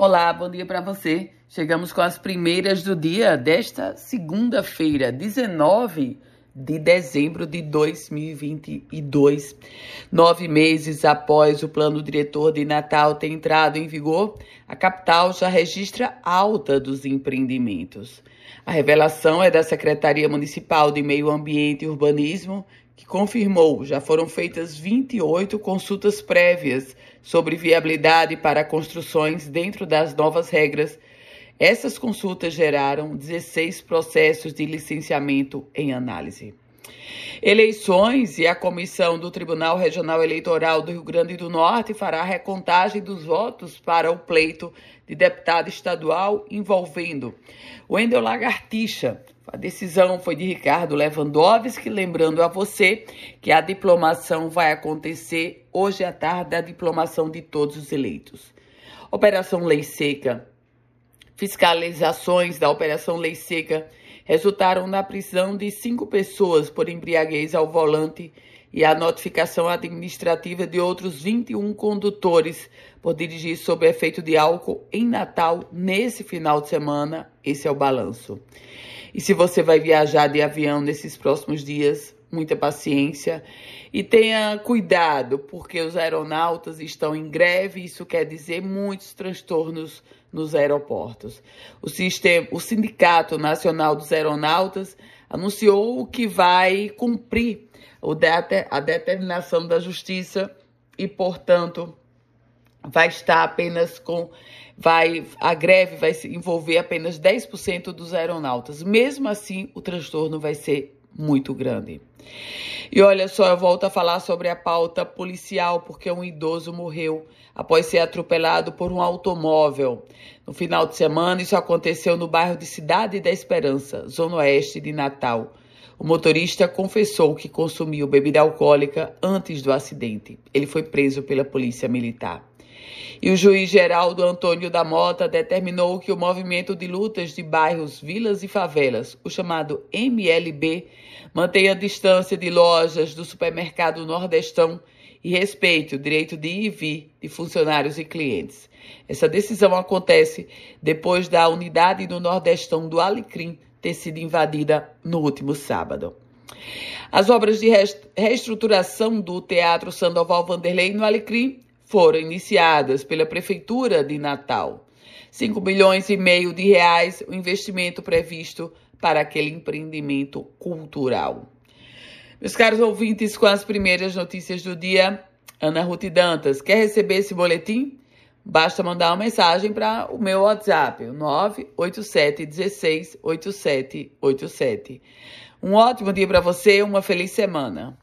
Olá, bom dia para você. Chegamos com as primeiras do dia desta segunda-feira, 19 de dezembro de 2022. Nove meses após o plano diretor de Natal ter entrado em vigor, a capital já registra alta dos empreendimentos. A revelação é da Secretaria Municipal de Meio Ambiente e Urbanismo, que confirmou já foram feitas 28 consultas prévias sobre viabilidade para construções dentro das novas regras. Essas consultas geraram 16 processos de licenciamento em análise. Eleições e a comissão do Tribunal Regional Eleitoral do Rio Grande do Norte fará a recontagem dos votos para o pleito de deputado estadual envolvendo Wendel Lagartixa, a decisão foi de Ricardo Lewandowski, lembrando a você que a diplomação vai acontecer hoje à tarde, a diplomação de todos os eleitos. Operação Lei Seca. Fiscalizações da Operação Lei Seca resultaram na prisão de cinco pessoas por embriaguez ao volante e a notificação administrativa de outros 21 condutores por dirigir sob efeito de álcool em Natal nesse final de semana. Esse é o balanço. E se você vai viajar de avião nesses próximos dias, muita paciência e tenha cuidado, porque os aeronautas estão em greve, isso quer dizer muitos transtornos nos aeroportos. O, sistema, o Sindicato Nacional dos Aeronautas anunciou que vai cumprir a determinação da Justiça e, portanto, vai estar apenas com vai a greve vai envolver apenas 10% dos aeronautas. Mesmo assim, o transtorno vai ser muito grande. E olha só, eu volto a falar sobre a pauta policial, porque um idoso morreu após ser atropelado por um automóvel. No final de semana, isso aconteceu no bairro de Cidade da Esperança, zona oeste de Natal. O motorista confessou que consumiu bebida alcoólica antes do acidente. Ele foi preso pela polícia militar. E o juiz Geraldo Antônio da Mota determinou que o movimento de lutas de bairros, vilas e favelas, o chamado MLB, mantenha a distância de lojas do supermercado Nordestão e respeite o direito de ir e vir de funcionários e clientes. Essa decisão acontece depois da unidade do Nordestão do Alecrim ter sido invadida no último sábado. As obras de reestruturação do Teatro Sandoval Vanderlei no Alecrim foram iniciadas pela Prefeitura de Natal. 5 milhões e meio de reais o investimento previsto para aquele empreendimento cultural. Meus caros ouvintes, com as primeiras notícias do dia, Ana Ruth Dantas, quer receber esse boletim? Basta mandar uma mensagem para o meu WhatsApp, 987 16 8787. Um ótimo dia para você, uma feliz semana.